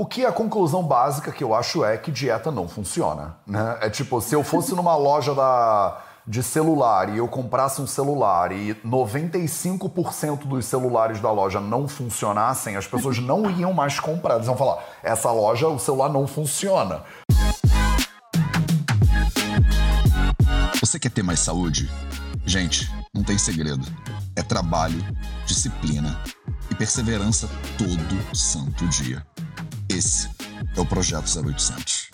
O que a conclusão básica que eu acho é que dieta não funciona, né? É tipo, se eu fosse numa loja da de celular e eu comprasse um celular e 95% dos celulares da loja não funcionassem, as pessoas não iam mais comprar. Eles iam falar: essa loja, o celular não funciona. Você quer ter mais saúde? Gente, não tem segredo. É trabalho, disciplina e perseverança todo santo dia. Esse é o Projeto 0800.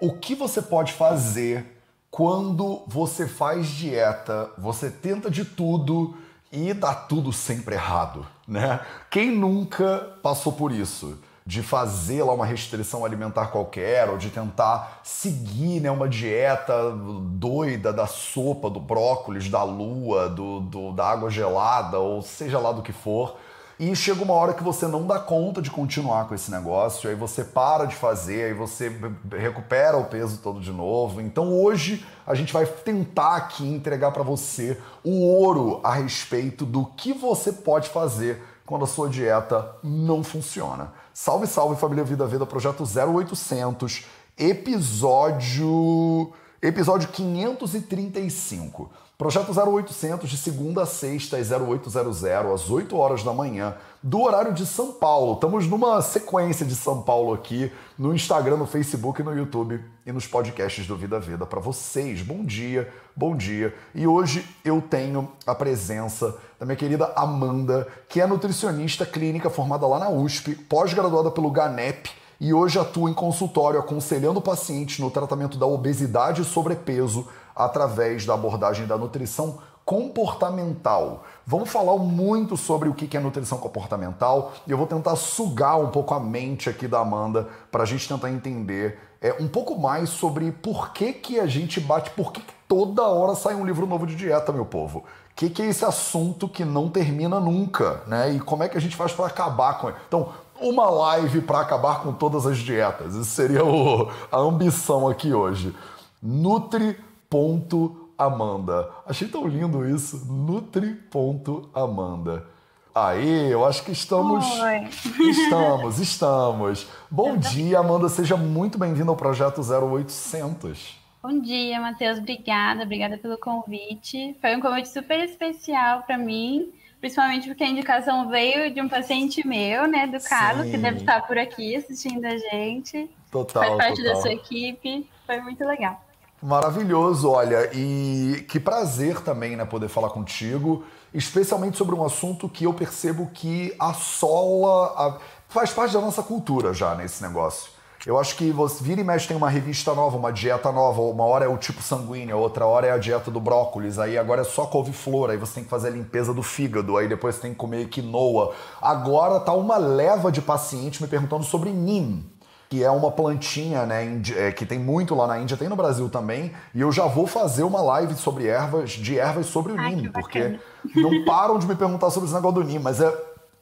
O que você pode fazer quando você faz dieta, você tenta de tudo e dá tudo sempre errado, né? Quem nunca passou por isso? De fazer lá uma restrição alimentar qualquer, ou de tentar seguir né, uma dieta doida da sopa, do brócolis, da lua, do, do, da água gelada, ou seja lá do que for. E chega uma hora que você não dá conta de continuar com esse negócio, aí você para de fazer, aí você recupera o peso todo de novo. Então hoje a gente vai tentar aqui entregar para você o ouro a respeito do que você pode fazer quando a sua dieta não funciona. Salve, salve família Vida Vida, projeto 0800, episódio episódio 535. Projeto 0800 de segunda a sexta às 0800 às 8 horas da manhã, do horário de São Paulo. Estamos numa sequência de São Paulo aqui no Instagram, no Facebook, no YouTube e nos podcasts do Vida Vida para vocês. Bom dia, bom dia. E hoje eu tenho a presença da minha querida Amanda, que é nutricionista clínica formada lá na USP, pós-graduada pelo GANEP e hoje atua em consultório aconselhando pacientes no tratamento da obesidade e sobrepeso através da abordagem da nutrição comportamental. Vamos falar muito sobre o que é nutrição comportamental e eu vou tentar sugar um pouco a mente aqui da Amanda para a gente tentar entender é, um pouco mais sobre por que, que a gente bate, por que, que toda hora sai um livro novo de dieta, meu povo. O que, que é esse assunto que não termina nunca, né? E como é que a gente faz para acabar com ele? Então, uma live para acabar com todas as dietas. Isso seria o, a ambição aqui hoje. Nutri Nutri.amanda. Achei tão lindo isso. Nutri.amanda. Aí, eu acho que estamos. Oi. Estamos, estamos. Bom dia, Amanda. Seja muito bem-vinda ao projeto 0800. Bom dia, Matheus. Obrigada, obrigada pelo convite. Foi um convite super especial para mim, principalmente porque a indicação veio de um paciente meu, né, do Carlos, Sim. que deve estar por aqui assistindo a gente. Total. Faz parte total. da sua equipe. Foi muito legal. Maravilhoso, olha, e que prazer também, né, poder falar contigo, especialmente sobre um assunto que eu percebo que assola, a... faz parte da nossa cultura já nesse negócio. Eu acho que você vira e mexe tem uma revista nova, uma dieta nova, uma hora é o tipo sanguíneo, outra hora é a dieta do brócolis, aí agora é só couve-flor, aí você tem que fazer a limpeza do fígado, aí depois você tem que comer quinoa. Agora tá uma leva de pacientes me perguntando sobre NIM, que é uma plantinha, né, é, que tem muito lá na Índia, tem no Brasil também, e eu já vou fazer uma live sobre ervas, de ervas sobre o Ai, NIM, porque não param de me perguntar sobre esse negócio do mas é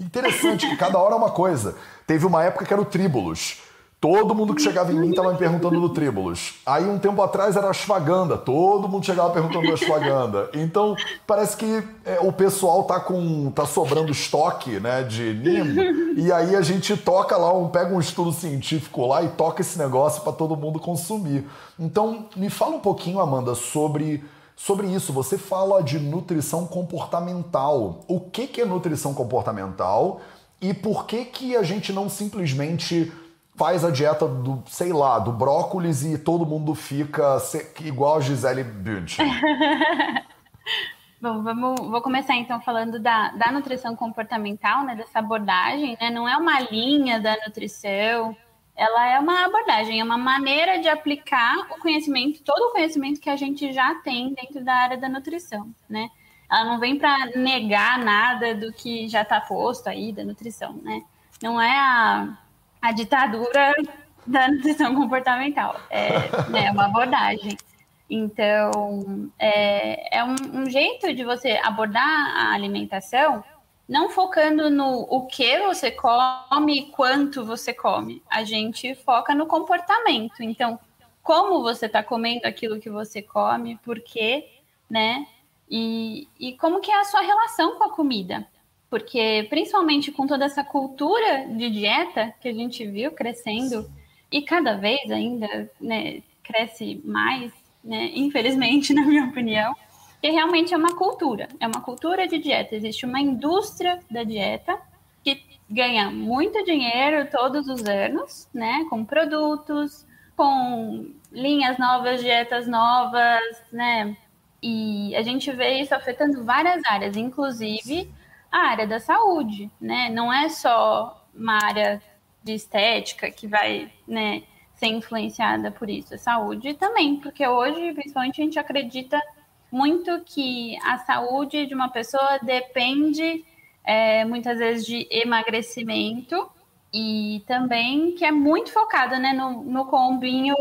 interessante que cada hora é uma coisa. Teve uma época que era o tríbulos. Todo mundo que chegava em mim estava me perguntando do Tríbulos. Aí um tempo atrás era a Ashwagandha. Todo mundo chegava perguntando do Ashwagandha. Então parece que é, o pessoal tá com tá sobrando estoque, né, de NIM. E aí a gente toca lá, um, pega um estudo científico lá e toca esse negócio para todo mundo consumir. Então me fala um pouquinho, Amanda, sobre sobre isso. Você fala de nutrição comportamental. O que que é nutrição comportamental? E por que que a gente não simplesmente faz a dieta do, sei lá, do brócolis e todo mundo fica igual a Gisele Bündchen. Bom, vamos, vou começar então falando da, da nutrição comportamental, né, dessa abordagem, né, não é uma linha da nutrição, ela é uma abordagem, é uma maneira de aplicar o conhecimento, todo o conhecimento que a gente já tem dentro da área da nutrição, né, ela não vem para negar nada do que já está posto aí da nutrição, né, não é a a ditadura da nutrição comportamental. É né, uma abordagem. Então, é, é um, um, jeito de você abordar a alimentação, não focando no o que você come e quanto você come. A gente foca no comportamento. Então, como você está comendo aquilo que você come, por quê, né? E, e como que é a sua relação com a comida. Porque principalmente com toda essa cultura de dieta que a gente viu crescendo e cada vez ainda né, cresce mais, né, infelizmente, na minha opinião, que realmente é uma cultura, é uma cultura de dieta. Existe uma indústria da dieta que ganha muito dinheiro todos os anos, né, com produtos, com linhas novas, dietas novas, né, e a gente vê isso afetando várias áreas, inclusive a área da saúde, né? Não é só uma área de estética que vai, né, ser influenciada por isso, a saúde também, porque hoje, principalmente, a gente acredita muito que a saúde de uma pessoa depende é, muitas vezes de emagrecimento e também que é muito focada né, no, no combinho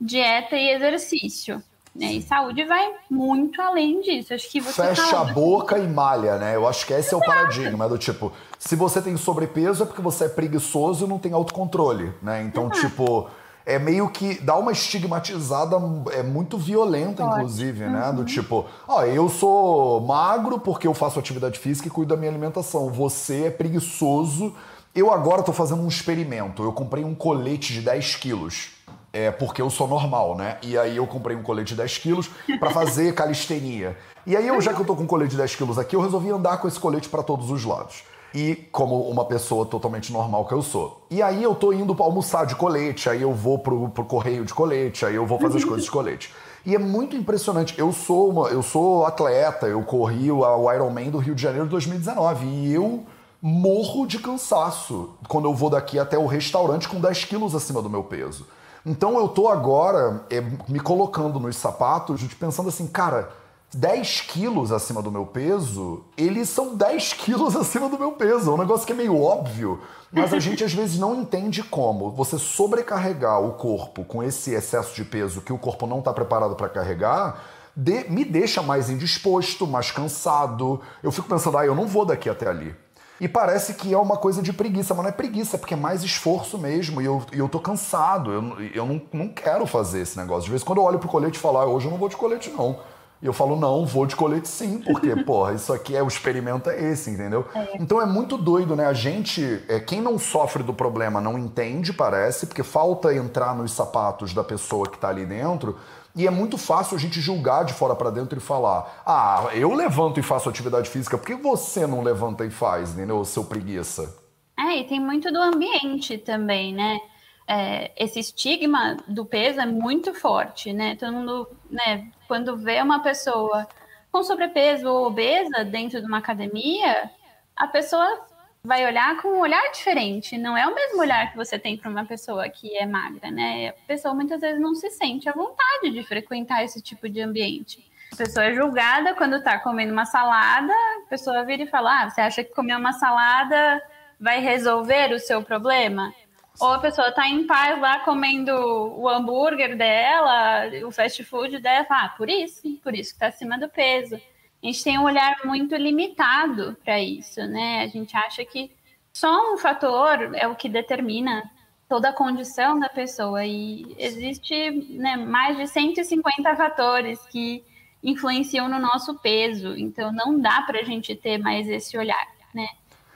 dieta e exercício. Né? E saúde vai muito além disso. Acho que você Fecha a boca e malha, né? Eu acho que esse Exato. é o paradigma do tipo, se você tem sobrepeso é porque você é preguiçoso e não tem autocontrole, né? Então, Exato. tipo, é meio que dá uma estigmatizada é muito violenta, Pode. inclusive, uhum. né? Do uhum. tipo, ó, eu sou magro porque eu faço atividade física e cuido da minha alimentação. Você é preguiçoso. Eu agora tô fazendo um experimento. Eu comprei um colete de 10 quilos é, porque eu sou normal, né? E aí eu comprei um colete de 10 quilos para fazer calistenia. E aí, eu, já que eu tô com um colete de 10 quilos aqui, eu resolvi andar com esse colete para todos os lados. E como uma pessoa totalmente normal que eu sou. E aí eu tô indo para almoçar de colete, aí eu vou pro, pro correio de colete, aí eu vou fazer as coisas de colete. E é muito impressionante. Eu sou uma, eu sou atleta, eu corri o Ironman do Rio de Janeiro de 2019 e eu morro de cansaço quando eu vou daqui até o restaurante com 10 quilos acima do meu peso. Então eu tô agora é, me colocando nos sapatos, pensando assim, cara, 10 quilos acima do meu peso, eles são 10 quilos acima do meu peso. É um negócio que é meio óbvio, mas a gente às vezes não entende como você sobrecarregar o corpo com esse excesso de peso que o corpo não está preparado para carregar. De, me deixa mais indisposto, mais cansado. Eu fico pensando, ah, eu não vou daqui até ali. E parece que é uma coisa de preguiça, mas não é preguiça, é porque é mais esforço mesmo. E eu, e eu tô cansado, eu, eu não, não quero fazer esse negócio. De vez em quando eu olho pro colete e falo, ah, hoje eu não vou de colete, não. E eu falo, não, vou de colete sim, porque, porra, isso aqui é o experimento é esse, entendeu? É. Então é muito doido, né? A gente, é, quem não sofre do problema não entende, parece, porque falta entrar nos sapatos da pessoa que tá ali dentro. E é muito fácil a gente julgar de fora para dentro e falar: ah, eu levanto e faço atividade física, por que você não levanta e faz, entendeu? Seu preguiça. É, e tem muito do ambiente também, né? É, esse estigma do peso é muito forte, né? Todo mundo, né, quando vê uma pessoa com sobrepeso ou obesa dentro de uma academia, a pessoa vai olhar com um olhar diferente. Não é o mesmo olhar que você tem para uma pessoa que é magra, né? A pessoa muitas vezes não se sente à vontade de frequentar esse tipo de ambiente. A pessoa é julgada quando está comendo uma salada, a pessoa vira e fala: ah, você acha que comer uma salada vai resolver o seu problema? Ou a pessoa está em paz lá comendo o hambúrguer dela, o fast food dela, fala, ah, por isso, por isso que está acima do peso a gente tem um olhar muito limitado para isso, né? A gente acha que só um fator é o que determina toda a condição da pessoa e existe né, mais de 150 fatores que influenciam no nosso peso, então não dá para a gente ter mais esse olhar, né?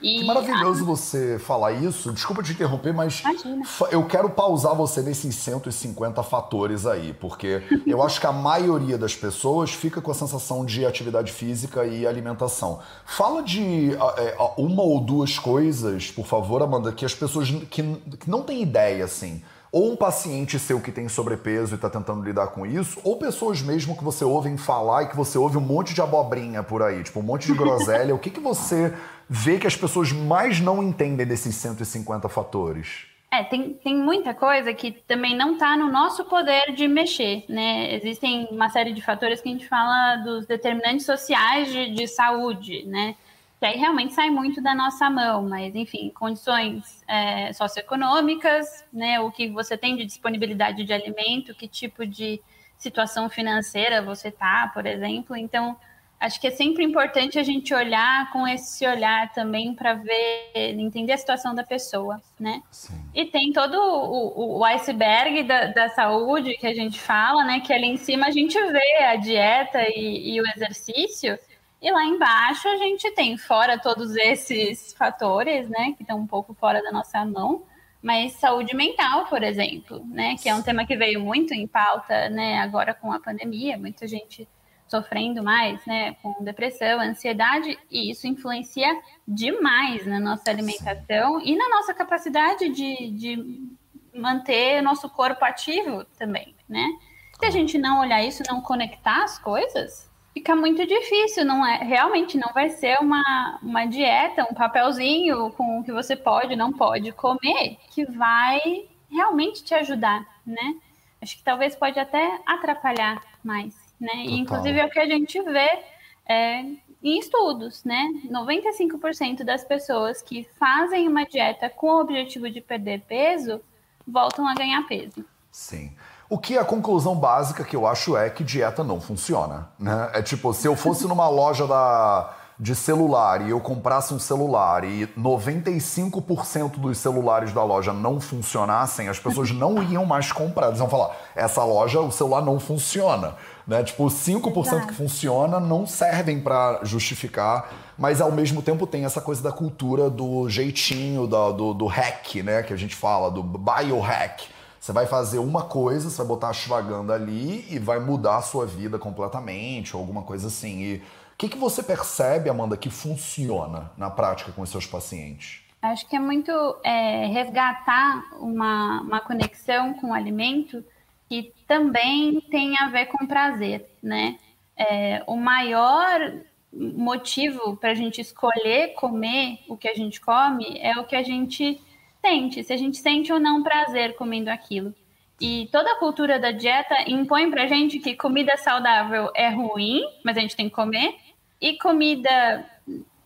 E que maravilhoso a... você falar isso. Desculpa te interromper, mas Imagina. eu quero pausar você nesses 150 fatores aí, porque eu acho que a maioria das pessoas fica com a sensação de atividade física e alimentação. Fala de é, uma ou duas coisas, por favor, Amanda, que as pessoas que, que não têm ideia, assim ou um paciente seu que tem sobrepeso e está tentando lidar com isso, ou pessoas mesmo que você ouve falar e que você ouve um monte de abobrinha por aí, tipo um monte de groselha. o que, que você vê que as pessoas mais não entendem desses 150 fatores? É, tem, tem muita coisa que também não está no nosso poder de mexer, né? Existem uma série de fatores que a gente fala dos determinantes sociais de, de saúde, né? Que aí realmente sai muito da nossa mão, mas enfim, condições é, socioeconômicas, né, o que você tem de disponibilidade de alimento, que tipo de situação financeira você tá, por exemplo. Então, acho que é sempre importante a gente olhar com esse olhar também para ver, entender a situação da pessoa, né? Sim. E tem todo o, o iceberg da, da, saúde que a gente fala, né? Que ali em cima a gente vê a dieta e, e o exercício E lá embaixo a gente tem, fora todos esses fatores, né, que estão um pouco fora da nossa mão, mas saúde mental, por exemplo, né, que é um tema que veio muito em pauta, né, agora com a pandemia, muita gente sofrendo mais, né, com depressão, ansiedade, e isso influencia demais na nossa alimentação e na nossa capacidade de, de manter nosso corpo ativo também, né? Se a gente não olhar isso, não conectar as coisas, fica muito difícil, não é? Realmente não vai ser uma, uma dieta, um papelzinho com o que você pode, não pode comer, que vai realmente te ajudar, né? Acho que talvez pode até atrapalhar mais, né? E, inclusive é o que a gente vê é, em estudos, né? 95% das pessoas que fazem uma dieta com o objetivo de perder peso voltam a ganhar peso. Sim. O que é a conclusão básica que eu acho é que dieta não funciona, né? É tipo, se eu fosse numa loja da, de celular e eu comprasse um celular e 95% dos celulares da loja não funcionassem, as pessoas não iam mais comprar. Eles iam falar, essa loja, o celular não funciona. Né? Tipo, 5% Exato. que funciona não servem para justificar, mas ao mesmo tempo tem essa coisa da cultura do jeitinho, do, do, do hack, né? Que a gente fala, do biohack você vai fazer uma coisa, você vai botar a ashwagandha ali e vai mudar a sua vida completamente, ou alguma coisa assim. E o que, que você percebe, Amanda, que funciona na prática com os seus pacientes? Acho que é muito é, resgatar uma, uma conexão com o alimento que também tem a ver com prazer, né? É, o maior motivo para a gente escolher comer o que a gente come é o que a gente sente, se a gente sente ou não prazer comendo aquilo. E toda a cultura da dieta impõe pra gente que comida saudável é ruim, mas a gente tem que comer, e comida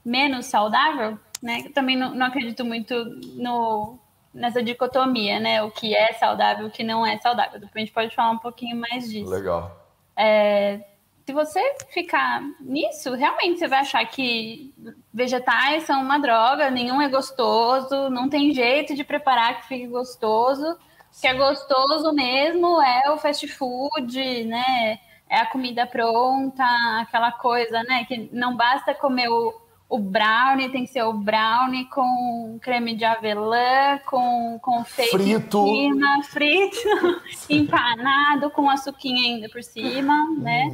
menos saudável, né? Eu também não, não acredito muito no, nessa dicotomia, né? O que é saudável, o que não é saudável. Depois a gente pode falar um pouquinho mais disso. Legal. É, se você ficar nisso, realmente você vai achar que vegetais são uma droga, nenhum é gostoso, não tem jeito de preparar que fique gostoso. O que é gostoso mesmo é o fast food, né? É a comida pronta, aquela coisa, né? Que não basta comer o, o brownie tem que ser o brownie com creme de avelã, com confeito frito. frito, empanado, com açuquinha ainda por cima, né?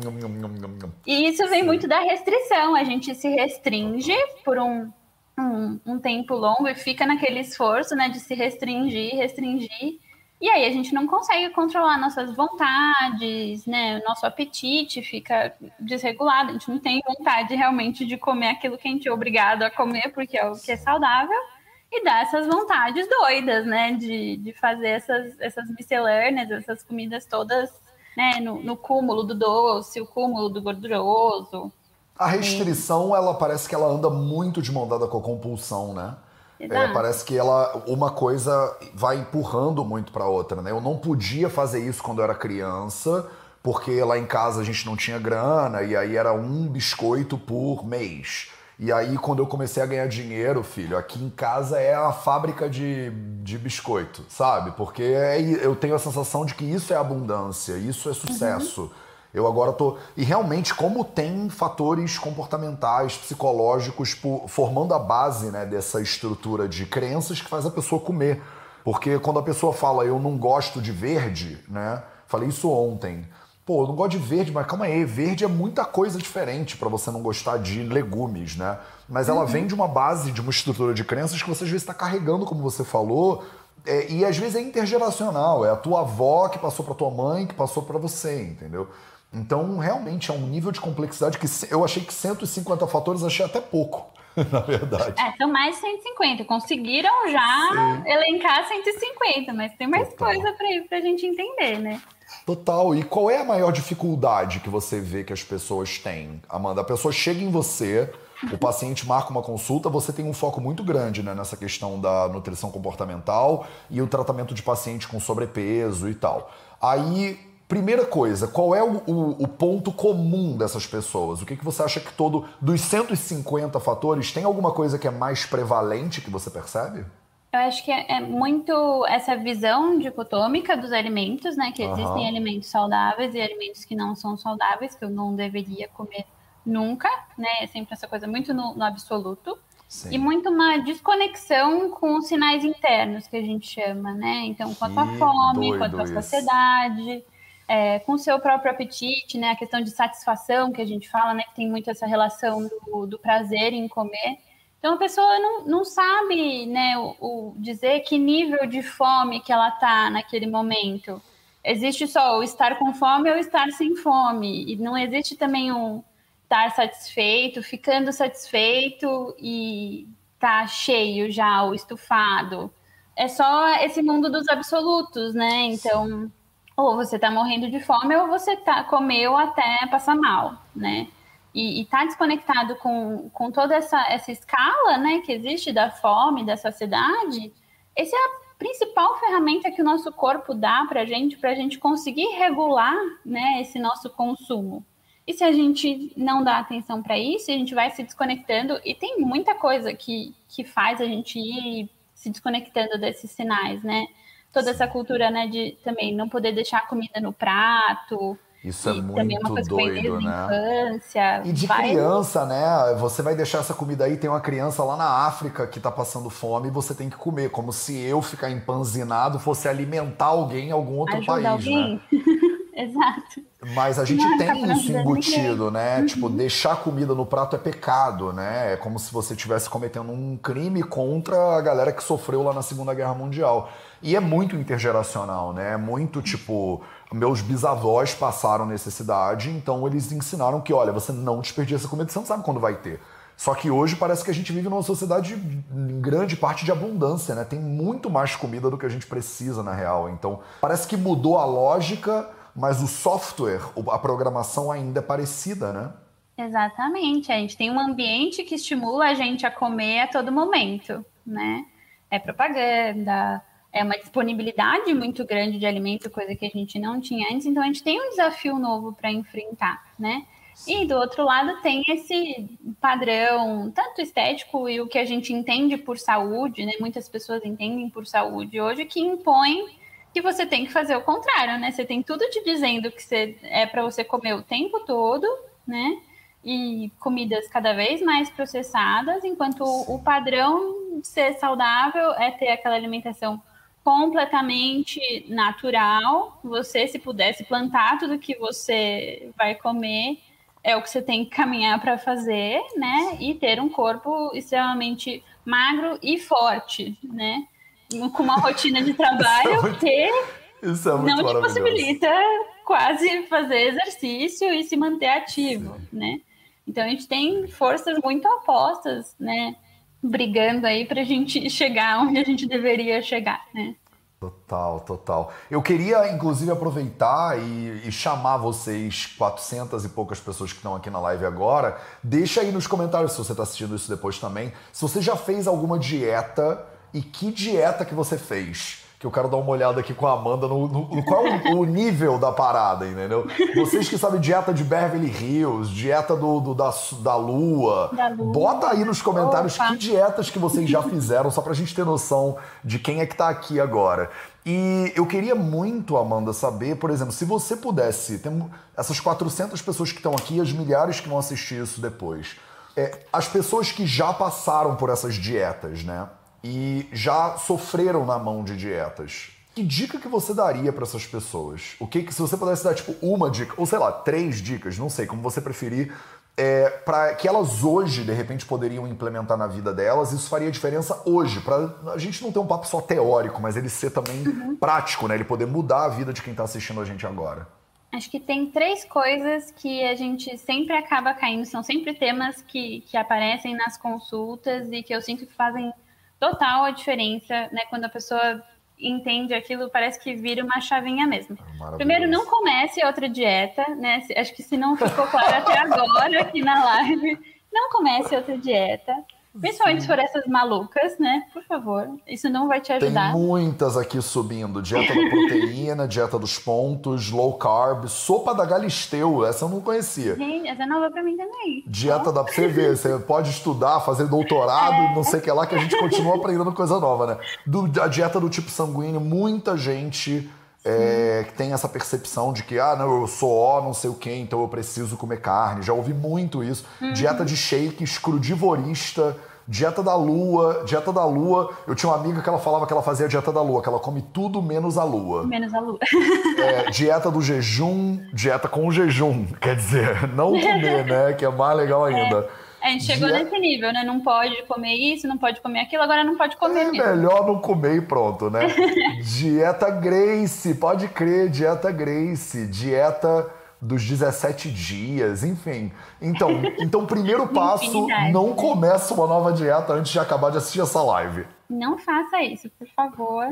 E isso vem muito da restrição. A gente se restringe por um, um, um tempo longo e fica naquele esforço, né, de se restringir, restringir. E aí a gente não consegue controlar nossas vontades, né? O nosso apetite fica desregulado, a gente não tem vontade realmente de comer aquilo que a gente é obrigado a comer, porque é o que é saudável, e dá essas vontades doidas, né? De, de fazer essas, essas miscelâneas, essas comidas todas né? no, no cúmulo do doce, o cúmulo do gorduroso. A restrição, ela parece que ela anda muito de mão dada com a compulsão, né? É, parece que ela uma coisa vai empurrando muito para outra, né? Eu não podia fazer isso quando eu era criança, porque lá em casa a gente não tinha grana e aí era um biscoito por mês. E aí, quando eu comecei a ganhar dinheiro, filho, aqui em casa é a fábrica de, de biscoito, sabe? Porque é, eu tenho a sensação de que isso é abundância, isso é sucesso. Uhum. Eu agora tô. E realmente, como tem fatores comportamentais, psicológicos, formando a base né, dessa estrutura de crenças que faz a pessoa comer. Porque quando a pessoa fala eu não gosto de verde, né? Falei isso ontem. Pô, eu não gosto de verde, mas calma aí, verde é muita coisa diferente para você não gostar de legumes, né? Mas ela uhum. vem de uma base, de uma estrutura de crenças que você às vezes está carregando, como você falou, é, e às vezes é intergeracional, é a tua avó que passou para tua mãe, que passou para você, entendeu? Então, realmente é um nível de complexidade que eu achei que 150 fatores achei até pouco, na verdade. É, são mais de 150. Conseguiram já Sim. elencar 150, mas tem mais Total. coisa para a gente entender, né? Total. E qual é a maior dificuldade que você vê que as pessoas têm? Amanda, a pessoa chega em você, o paciente marca uma consulta, você tem um foco muito grande né, nessa questão da nutrição comportamental e o tratamento de paciente com sobrepeso e tal. Aí Primeira coisa, qual é o, o, o, ponto comum dessas pessoas? O que, que você acha que todo. Dos 150 fatores, tem alguma coisa que é mais prevalente que você percebe? Eu acho que é, é muito essa visão dicotômica dos alimentos, né? Que existem uhum. alimentos saudáveis e alimentos que não são saudáveis, que eu não deveria comer nunca, né? É sempre essa coisa muito no, no absoluto. Sim. E muito uma desconexão com os sinais internos que a gente chama, né? Então, quanto à fome, quanto à saciedade, é, com o seu próprio apetite, né? A questão de satisfação que a gente fala, né? Que tem muito essa relação do, do prazer em comer. Então a pessoa não, não sabe, né, o, o dizer que nível de fome que ela tá naquele momento. Existe só o estar com fome ou estar sem fome. E não existe também um estar satisfeito, ficando satisfeito e tá cheio já, ou estufado. É só esse mundo dos absolutos, né? Então, ou você tá morrendo de fome ou você tá, comeu até passar mal, né? E, e tá desconectado com, com toda essa, essa escala, né, que existe da fome, da saciedade, essa é a principal ferramenta que o nosso corpo dá para a gente, para a gente conseguir regular, né, esse nosso consumo. E se a gente não dá atenção para isso, a gente vai se desconectando, e tem muita coisa que, que faz a gente ir se desconectando desses sinais, né? Toda essa cultura, né, de também não poder deixar a comida no prato. Isso é muito doido, né? Infância, e de vai... criança, né? Você vai deixar essa comida aí, tem uma criança lá na África que tá passando fome e você tem que comer, como se eu ficar empanzinado fosse alimentar alguém em algum outro Ajudar país, alguém. né? Exato. Mas a gente tem isso embutido, né? Uhum. Tipo, deixar comida no prato é pecado, né? É como se você estivesse cometendo um crime contra a galera que sofreu lá na Segunda Guerra Mundial. E é muito intergeracional, né? É muito tipo, meus bisavós passaram necessidade, então eles ensinaram que, olha, você não desperdiça comida, você não sabe quando vai ter. Só que hoje parece que a gente vive numa sociedade em grande parte de abundância, né? Tem muito mais comida do que a gente precisa na real. Então, parece que mudou a lógica mas o software, a programação ainda é parecida, né? Exatamente. A gente tem um ambiente que estimula a gente a comer a todo momento, né? É propaganda, é uma disponibilidade muito grande de alimento, coisa que a gente não tinha antes. Então a gente tem um desafio novo para enfrentar, né? E do outro lado tem esse padrão, tanto estético e o que a gente entende por saúde, né? Muitas pessoas entendem por saúde hoje, que impõe que você tem que fazer o contrário, né? Você tem tudo te dizendo que você, é para você comer o tempo todo, né? E comidas cada vez mais processadas, enquanto o padrão de ser saudável é ter aquela alimentação completamente natural. Você, se pudesse plantar tudo que você vai comer, é o que você tem que caminhar para fazer, né? E ter um corpo extremamente magro e forte, né? Com uma rotina de trabalho isso é muito, que isso é não te possibilita quase fazer exercício e se manter ativo, Sim. né? Então a gente tem forças muito opostas, né? Brigando aí para a gente chegar onde a gente deveria chegar, né? Total, total. Eu queria, inclusive, aproveitar e, e, chamar vocês, 400 e poucas pessoas que estão aqui na live agora, deixa aí nos comentários, se você está assistindo isso depois também, se você já fez alguma dieta e que dieta que você fez. Que eu quero dar uma olhada aqui com a Amanda no, no, no qual o, o nível da parada, entendeu? Vocês que sabem dieta de Beverly Hills, dieta do, do da, da, lua, da lua. bota aí nos comentários Opa. que dietas que vocês já fizeram, só pra gente ter noção de quem é que tá aqui agora. E eu queria muito, Amanda, saber, por exemplo, se você pudesse, tem essas 400 pessoas que estão aqui, as milhares que vão assistir isso depois, é, as pessoas que já passaram por essas dietas, né? E já sofreram na mão de dietas. Que dica que você daria para essas pessoas? O que, que se você pudesse dar tipo uma dica ou sei lá três dicas, não sei como você preferir, é, para que elas hoje de repente poderiam implementar na vida delas, isso faria diferença hoje para a gente não ter um papo só teórico, mas ele ser também uhum. prático, né? Ele poder mudar a vida de quem está assistindo a gente agora. Acho que tem três coisas que a gente sempre acaba caindo, são sempre temas que, que aparecem nas consultas e que eu sinto que fazem total a diferença, né? Quando a pessoa entende aquilo, parece que vira uma chavinha mesmo. Primeiro, não comece outra dieta, né? Acho que se não ficou claro até agora aqui na live, não comece outra dieta. Principalmente Sim. por essas malucas, né? Por favor, isso não vai te ajudar. Tem muitas aqui subindo. Dieta da proteína, dieta dos pontos, low carb, sopa da Galisteu. Essa eu não conhecia. Gente, essa é nova pra mim também. Dieta da... Você vê, você pode estudar, fazer doutorado, é. não sei o que lá, que a gente continua aprendendo coisa nova, né? Do, a dieta do tipo sanguíneo, muita gente é, que tem essa percepção de que, ah, não, eu sou ó, não sei o quê, então eu preciso comer carne. Já ouvi muito isso. Uhum. Dieta de shakes, crudivorista, dieta da lua, dieta da lua. Eu tinha uma amiga que ela falava que ela fazia dieta da lua, que ela come tudo menos a lua. Menos a lua. É, dieta do jejum, dieta com jejum. Quer dizer, não comer, né? Que é mais legal ainda. A gente chegou nesse nível, né? Não pode comer isso, não pode comer aquilo, agora não pode comer É mesmo. melhor não comer e pronto, né? dieta Grace, pode crer, dieta Grace, dieta dos 17 dias, enfim. Então, então primeiro passo, Infinidade, não né? começa uma nova dieta antes de acabar de assistir essa live. Não faça isso, por favor.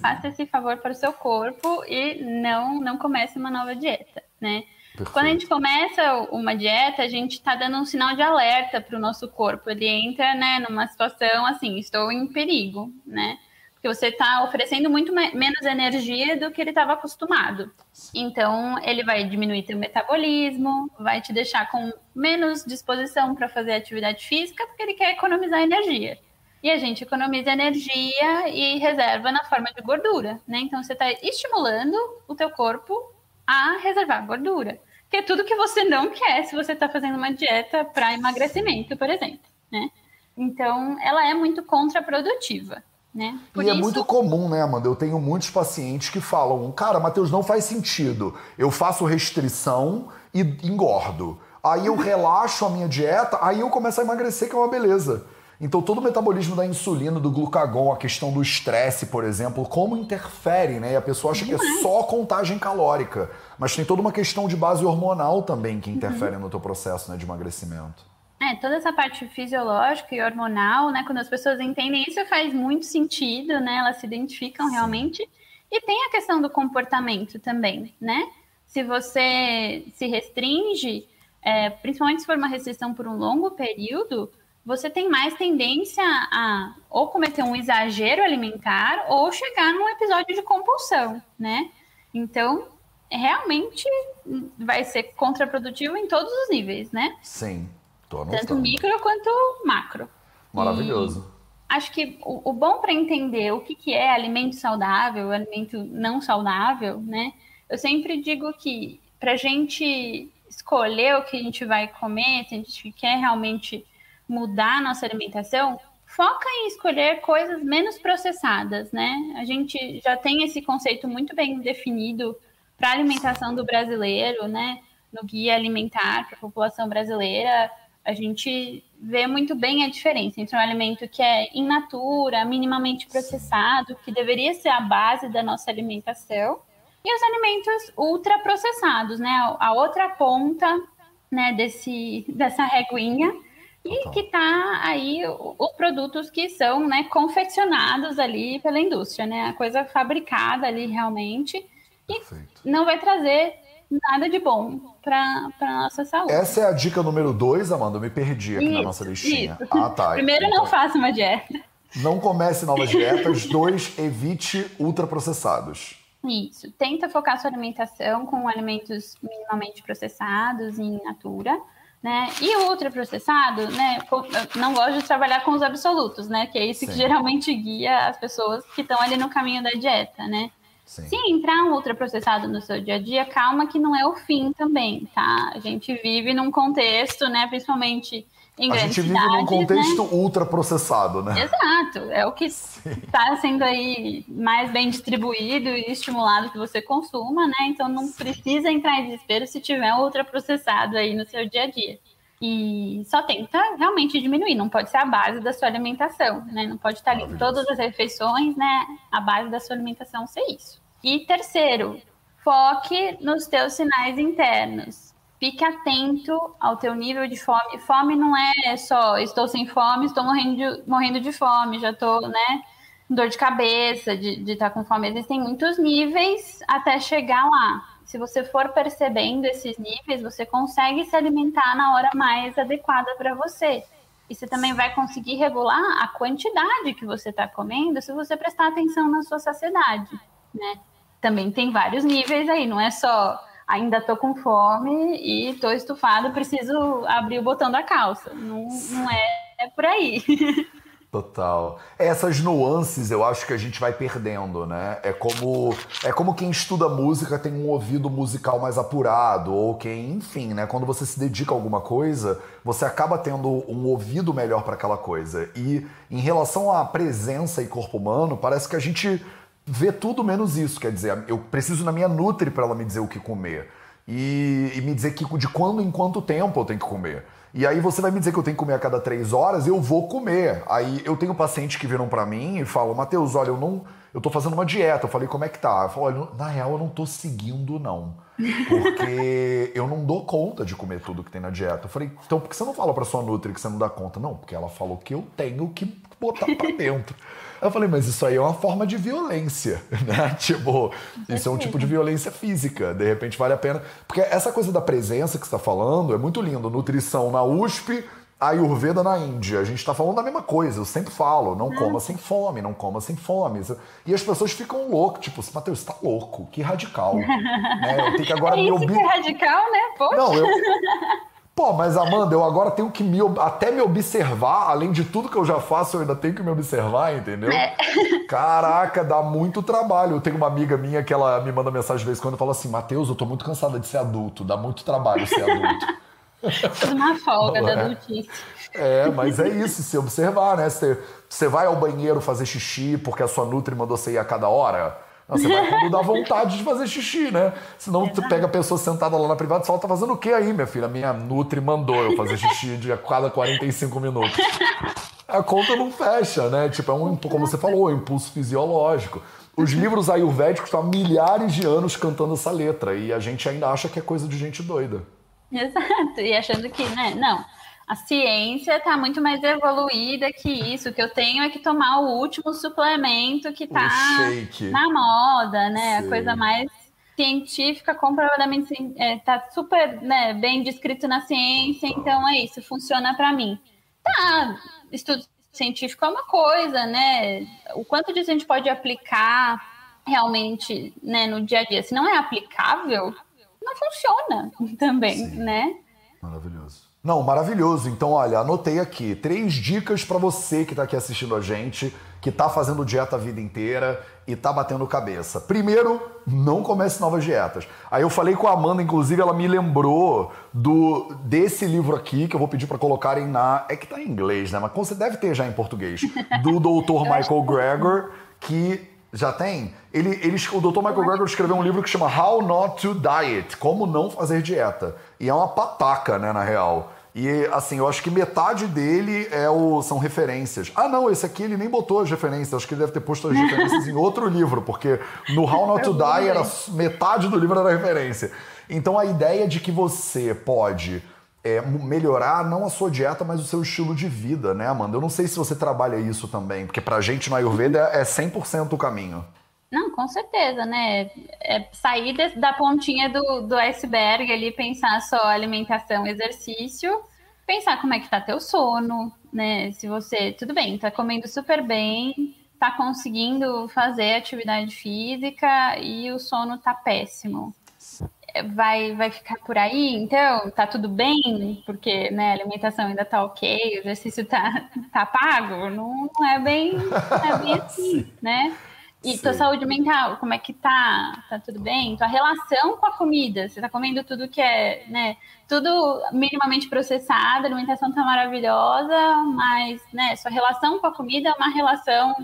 Faça esse favor para o seu corpo e não, não comece uma nova dieta, né? Perfeito. Quando a gente começa uma dieta, a gente está dando um sinal de alerta para o nosso corpo. Ele entra, né, numa situação assim, estou em perigo, né? Porque você está oferecendo muito me- menos energia do que ele estava acostumado. Então, ele vai diminuir teu metabolismo, vai te deixar com menos disposição para fazer atividade física, porque ele quer economizar energia. E a gente economiza energia e reserva na forma de gordura, né? Então, você está estimulando o teu corpo a reservar gordura. Que é tudo que você não quer se você está fazendo uma dieta para emagrecimento, por exemplo, né? Então, ela é muito contraprodutiva, né? E é isso, muito comum, né, Amanda? Eu tenho muitos pacientes que falam: Cara, Matheus, não faz sentido. Eu faço restrição e engordo. Aí eu relaxo a minha dieta, aí eu começo a emagrecer, que é uma beleza. Então, todo o metabolismo da insulina, do glucagon, a questão do estresse, por exemplo, como interfere, né? E a pessoa acha que é só contagem calórica. Mas tem toda uma questão de base hormonal também que interfere no teu processo né, de emagrecimento. É, toda essa parte fisiológica e hormonal, né? Quando as pessoas entendem isso, faz muito sentido, né? Elas se identificam realmente. E tem a questão do comportamento também, né? Se você se restringe, é, principalmente se for uma restrição por um longo período, você tem mais tendência a ou cometer um exagero alimentar ou chegar num episódio de compulsão, né? Então, realmente vai ser contraprodutivo em todos os níveis, né? Sim, tô Tanto anotando. micro quanto macro. Maravilhoso. Acho que o, o bom para entender o que, que é alimento saudável, alimento não saudável, né? Eu sempre digo que para a gente escolher o que a gente vai comer, se a gente quer realmente mudar a nossa alimentação, foca em escolher coisas menos processadas, né? A gente já tem esse conceito muito bem definido para a alimentação do brasileiro, né? No guia alimentar para a população brasileira, a gente vê muito bem a diferença entre um alimento que é in natura, minimamente processado, que deveria ser a base da nossa alimentação, e os alimentos ultraprocessados, né? A outra ponta, né, desse dessa reguinha e Total. que tá aí os produtos que são, né, confeccionados ali pela indústria, né? A coisa fabricada ali realmente e Perfeito. não vai trazer nada de bom para a nossa saúde. Essa é a dica número dois, Amanda. Eu me perdi aqui na Isso, nossa listinha. isso. Ah, tá. Primeiro, Então, não faça uma dieta. Não comece novas dietas. Dois, evite ultraprocessados. Isso. Tenta focar sua alimentação com alimentos minimamente processados em natura. Né? E o ultraprocessado, né? Não gosto de trabalhar com os absolutos, né? Que é isso que Sim. geralmente guia as pessoas que estão ali no caminho da dieta, né? Sim. Se entrar um ultraprocessado no seu dia a dia, calma que não é o fim também, tá? A gente vive num contexto, né? Principalmente em A gente vive cidades, num contexto né? ultraprocessado, né? Exato, é o que está sendo aí mais bem distribuído e estimulado que você consuma, né? Então não precisa entrar em desespero se tiver um ultraprocessado aí no seu dia a dia. E só tenta realmente diminuir, não pode ser a base da sua alimentação, né? Não pode estar ali todas as refeições, né? A base da sua alimentação ser isso. E terceiro, foque nos teus sinais internos. Fique atento ao teu nível de fome. Fome não é só estou sem fome, estou morrendo de, morrendo de fome, já estou, né? Dor de cabeça, de estar com fome. Existem muitos níveis até chegar lá. Se você for percebendo esses níveis, você consegue se alimentar na hora mais adequada para você. E você também vai conseguir regular a quantidade que você está comendo se você prestar atenção na sua saciedade, né? Também tem vários níveis aí, não é só ainda tô com fome e tô estufado, preciso abrir o botão da calça. Não, não é, é por aí. Total. Essas nuances eu acho que a gente vai perdendo, né? É como é como quem estuda música tem um ouvido musical mais apurado ou quem, enfim, né? Quando você se dedica a alguma coisa, você acaba tendo um ouvido melhor para aquela coisa. E em relação à presença e corpo humano, parece que a gente vê tudo menos isso. Quer dizer, eu preciso na minha Nutri para ela me dizer o que comer e, e me dizer que de quando em quanto tempo eu tenho que comer. E aí você vai me dizer que eu tenho que comer a cada três horas, eu vou comer. Aí eu tenho pacientes que viram para mim e falam, Matheus, olha, eu não. Eu tô fazendo uma dieta. Eu falei, como é que tá? Eu olha, na real eu não tô seguindo, não. Porque eu não dou conta de comer tudo que tem na dieta. Eu falei, então por que você não fala pra sua Nutri que você não dá conta? Não, porque ela falou que eu tenho que botar pra dentro. Eu falei, mas isso aí é uma forma de violência, né? Tipo, isso é um tipo de violência física. De repente vale a pena. Porque essa coisa da presença que você está falando é muito lindo. Nutrição na USP, Ayurveda na Índia. A gente está falando da mesma coisa. Eu sempre falo, não coma sem fome, não coma sem fome. E as pessoas ficam loucas, tipo, Matheus, você tá louco, que radical. né? Eu tenho que agora é isso me ob... que é radical, né? Poxa. Não, eu. Pô, mas Amanda, eu agora tenho que me, até me observar, além de tudo que eu já faço, eu ainda tenho que me observar, entendeu? É. Caraca, dá muito trabalho. Eu tenho uma amiga minha que ela me manda mensagem de vez em quando e fala assim: Matheus, eu tô muito cansada de ser adulto, dá muito trabalho ser adulto. Uma folga da adultice. É, mas é isso, se observar, né? Você, você vai ao banheiro fazer xixi porque a sua Nutri mandou você ir a cada hora. Você vai quando dá vontade de fazer xixi, né? Senão tu pega a pessoa sentada lá na privada e fala, tá fazendo o que aí, minha filha? Minha Nutri mandou eu fazer xixi de a cada 45 minutos. A conta não fecha, né? Tipo, é um, como você falou, um impulso fisiológico. Os livros ayurvédicos estão há milhares de anos cantando essa letra e a gente ainda acha que é coisa de gente doida. Exato, e achando que, né, não, a ciência está muito mais evoluída que isso. O que eu tenho é que tomar o último suplemento que está na moda, né? A coisa mais científica, comprovadamente está é, super né, bem descrito na ciência, então é isso, funciona para mim. Tá, estudo científico é uma coisa, né? O quanto disso a gente pode aplicar realmente né, no dia a dia? Se não é aplicável, não funciona também, Sim. né? Maravilhoso. Não, maravilhoso. Então, olha, anotei aqui três dicas para você que está aqui assistindo a gente, que está fazendo dieta a vida inteira e está batendo cabeça. Primeiro, não comece novas dietas. Aí eu falei com a Amanda, inclusive, ela me lembrou do desse livro aqui que eu vou pedir para colocarem na, é que tá em inglês, né? Mas você deve ter já em português, do Dr. Michael Greger, que já tem? Ele, ele, o Dr. Michael Greger escreveu um livro que chama How Not to Diet, Como Não Fazer Dieta. E é uma pataca, né, na real. E assim, eu acho que metade dele é o, são referências. Ah, não, esse aqui ele nem botou as referências. Acho que ele deve ter posto as referências em outro livro, porque no How Not to Die era metade do livro era referência. Então a ideia de que você pode é, melhorar não a sua dieta, mas o seu estilo de vida, né, Amanda? Eu não sei se você trabalha isso também, porque pra gente no Ayurveda é 100% o caminho. Não, com certeza, né? É sair da pontinha do, do iceberg ali, pensar só alimentação, exercício, pensar como é que tá teu sono, né? Se você, tudo bem, tá comendo super bem, tá conseguindo fazer atividade física e o sono tá péssimo vai, vai ficar por aí, então tá tudo bem, porque né, a alimentação ainda tá ok, o exercício tá, tá pago, não, não é bem, não é bem assim, né? E Sim. tua saúde mental, como é que tá? Tá tudo bem? Tua relação com a comida, você tá comendo tudo que é, né? Tudo minimamente processado, a alimentação tá maravilhosa, mas, né, sua relação com a comida é uma relação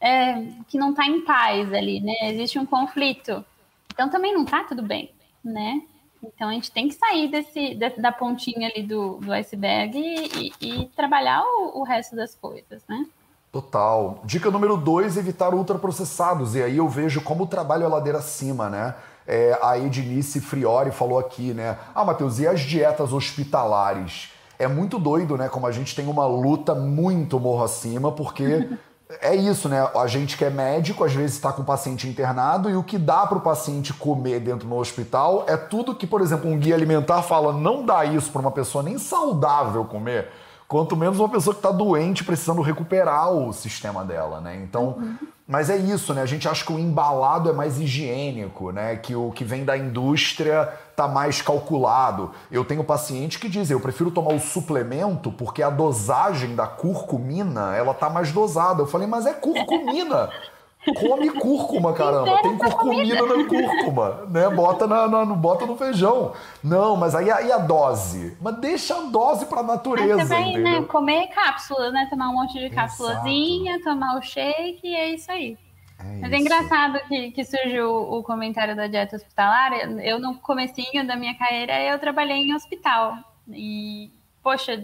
é, que não tá em paz ali, né? Existe um conflito. Então também não tá tudo bem né? Então a gente tem que sair desse, da pontinha ali do, do iceberg e, e, e trabalhar o, o, resto das coisas, né? Total. Dica número dois, evitar ultraprocessados. E aí eu vejo como o trabalho é ladeira acima, né? É, a Ednice Friori falou aqui, né? Ah, Matheus, e as dietas hospitalares? É muito doido, né? Como a gente tem uma luta muito morro acima, porque é isso, né? A gente que é médico, às vezes está com o paciente internado e o que dá para o paciente comer dentro do hospital é tudo que, por exemplo, um guia alimentar fala, não dá isso para uma pessoa nem saudável comer. Quanto menos uma pessoa que está doente precisando recuperar o sistema dela, né? Então, uhum. mas é isso, né? A gente acha que o embalado é mais higiênico, né? Que o que vem da indústria tá mais calculado. Eu tenho paciente que diz, eu prefiro tomar o suplemento porque a dosagem da curcumina, ela tá mais dosada. Eu falei, mas é curcumina. Come cúrcuma, caramba. Tem curcumina na cúrcuma, né? Bota, na, na, bota no feijão. Não, mas aí, aí a dose. Mas deixa a dose pra natureza. Mas você vai né, comer cápsulas, né? Tomar um monte de cápsulazinha, tomar o shake e é isso aí. É Mas é engraçado que, que surgiu o, o comentário da dieta hospitalar. Eu, no comecinho da minha carreira, eu trabalhei em hospital. E, poxa,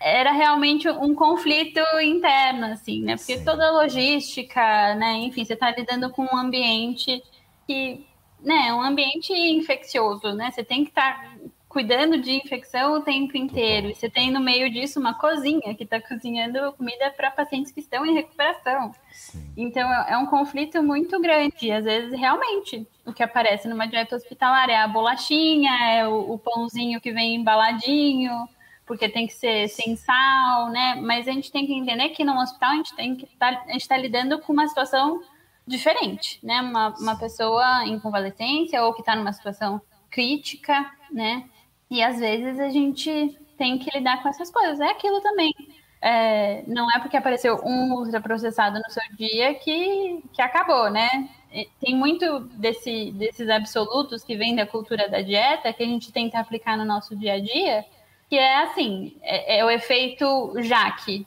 era realmente um conflito interno, assim, né? Porque Sim. toda a logística, né? Enfim, você está lidando com um ambiente que, né? Um ambiente infeccioso, né? Você tem que estar tá cuidando de infecção o tempo inteiro. E você tem no meio disso uma cozinha que está cozinhando comida para pacientes que estão em recuperação. Sim. Então é um conflito muito grande. E às vezes, realmente, o que aparece numa dieta hospitalar é a bolachinha, é o, o pãozinho que vem embaladinho porque tem que ser sem sal, né? Mas a gente tem que entender que no hospital a gente tem que tá, a gente está lidando com uma situação diferente, né? Uma, uma pessoa em convalescência ou que está numa situação crítica, né? E às vezes a gente tem que lidar com essas coisas. É aquilo também. É, não é porque apareceu um ultraprocessado no seu dia que, que acabou, né? Tem muito desse, desses absolutos que vêm da cultura da dieta que a gente tenta aplicar no nosso dia a dia que é assim, é, é o efeito Jaque.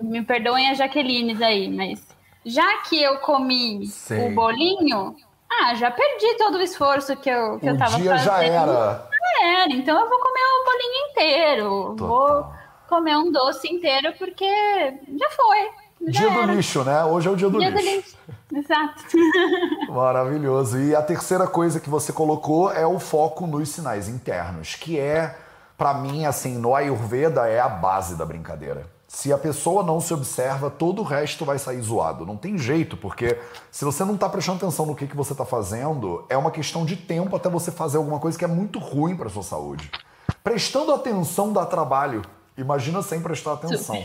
Me perdoem as Jaquelines aí, mas já que eu comi Sim. o bolinho, ah, já perdi todo o esforço que eu, que o eu tava dia fazendo. já era. Já era, então eu vou comer o bolinho inteiro. Total. Vou comer um doce inteiro porque já foi. Já dia era. do lixo, né? Hoje é o dia do dia lixo. Do lixo. Exato. Maravilhoso. E a terceira coisa que você colocou é o foco nos sinais internos, que é para mim, assim, no Ayurveda é a base da brincadeira. Se a pessoa não se observa, todo o resto vai sair zoado. Não tem jeito, porque se você não está prestando atenção no que, que você está fazendo, é uma questão de tempo até você fazer alguma coisa que é muito ruim para sua saúde. Prestando atenção dá trabalho. Imagina sem prestar atenção.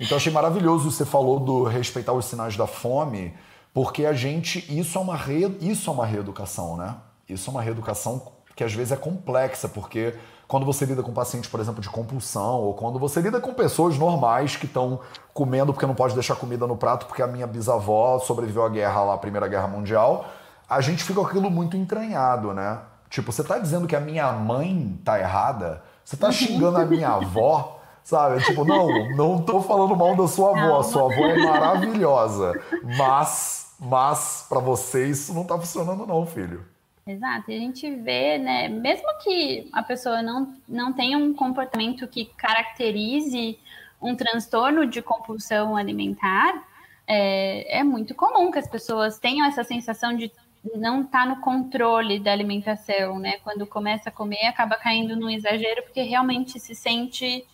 Então achei maravilhoso você falou do respeitar os sinais da fome, porque a gente isso é uma re, isso é uma reeducação, né? Isso é uma reeducação que às vezes é complexa, porque quando você lida com pacientes, por exemplo, de compulsão, ou quando você lida com pessoas normais que estão comendo porque não pode deixar comida no prato, porque a minha bisavó sobreviveu à guerra lá, a Primeira Guerra Mundial, a gente fica com aquilo muito entranhado, né? Tipo, você tá dizendo que a minha mãe tá errada? Você tá xingando a minha avó? Sabe? Tipo, não, não tô falando mal da sua avó, sua avó é maravilhosa. Mas, mas, para você isso não tá funcionando não, filho. Exato, e a gente vê, né, mesmo que a pessoa não, não tenha um comportamento que caracterize um transtorno de compulsão alimentar, é, é muito comum que as pessoas tenham essa sensação de não estar tá no controle da alimentação, né? Quando começa a comer, acaba caindo no exagero porque realmente se sente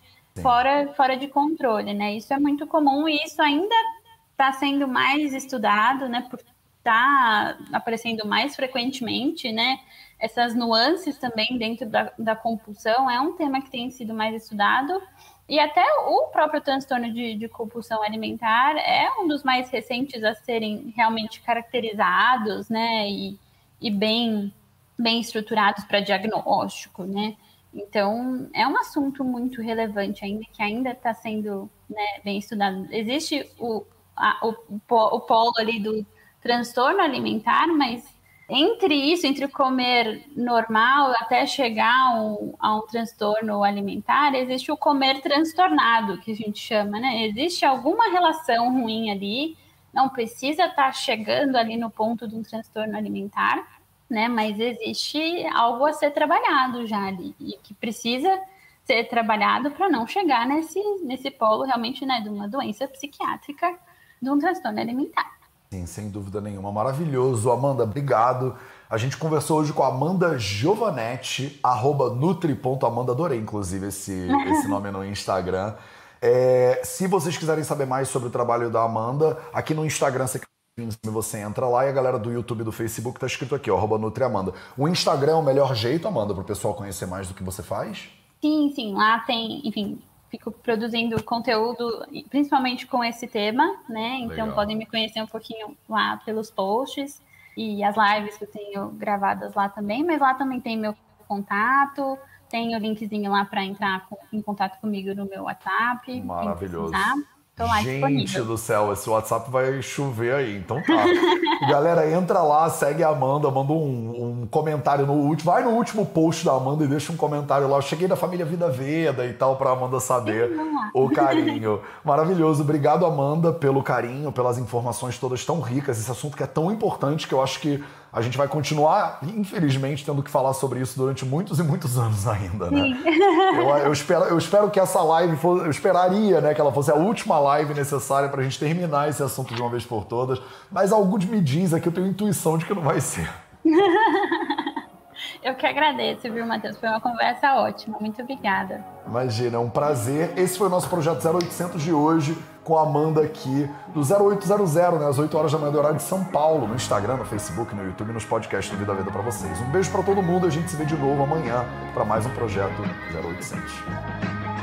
fora, fora de controle, né? Isso é muito comum e isso ainda está sendo mais estudado, né? Por está aparecendo mais frequentemente, né? Essas nuances também dentro da, da compulsão é um tema que tem sido mais estudado. E até o próprio transtorno de, de, compulsão alimentar é um dos mais recentes a serem realmente caracterizados, né? E, e bem, bem estruturados para diagnóstico, né? Então, é um assunto muito relevante ainda, que ainda está sendo né, bem estudado. Existe o, a, o, o polo ali do transtorno alimentar, mas entre isso, entre comer normal até chegar um, a um, transtorno alimentar, existe o comer transtornado, que a gente chama, né? Existe alguma relação ruim ali, não precisa estar tá chegando ali no ponto de um transtorno alimentar, né? Mas existe algo a ser trabalhado já ali, e que precisa ser trabalhado para não chegar nesse, nesse polo realmente, né, de uma doença psiquiátrica, de um transtorno alimentar. Sim, sem dúvida nenhuma. Maravilhoso. Amanda, obrigado. A gente conversou hoje com a Amanda Giovanetti, arroba nutri.amanda. Adorei, inclusive, esse, esse nome no Instagram. É, se vocês quiserem saber mais sobre o trabalho da Amanda, aqui no Instagram você você entra lá e a galera do YouTube e do Facebook tá escrito aqui, ó, arroba NutriAmanda. O Instagram é o melhor jeito, Amanda, para o pessoal conhecer mais do que você faz? Sim, sim. Lá tem, enfim, fico produzindo conteúdo, principalmente com esse tema, né? Então Legal. podem me conhecer um pouquinho lá pelos posts e as lives que eu tenho gravadas lá também, mas lá também tem meu contato, tem o linkzinho lá para entrar em contato comigo no meu WhatsApp. Maravilhoso. Lá Gente do céu, esse WhatsApp vai chover aí, então tá. Galera, entra lá, segue a Amanda, manda um, um, comentário no último. Vai no último post da Amanda e deixa um comentário lá. Eu cheguei da família Vida Veda e tal, pra Amanda saber o carinho. Maravilhoso. Obrigado, Amanda, pelo carinho, pelas informações todas tão ricas. Esse assunto que é tão importante que eu acho que a gente vai continuar, infelizmente, tendo que falar sobre isso durante muitos e muitos anos ainda, né? Eu, eu, espero, eu espero que essa live fosse, eu esperaria, né, que ela fosse a última live necessária para a gente terminar esse assunto de uma vez por todas, mas algo de me diz aqui, eu tenho intuição de que não vai ser. Eu que agradeço, viu, Matheus? Foi uma conversa ótima. Muito obrigada. Imagina, é um prazer. Esse foi o nosso projeto 0800 de hoje, com a Amanda aqui, do 0800, né, às 8 horas da manhã do horário de São Paulo, no Instagram, no Facebook, no YouTube, nos podcasts do Vida Vida para vocês. Um beijo para todo mundo, a gente se vê de novo amanhã para mais um projeto 0800.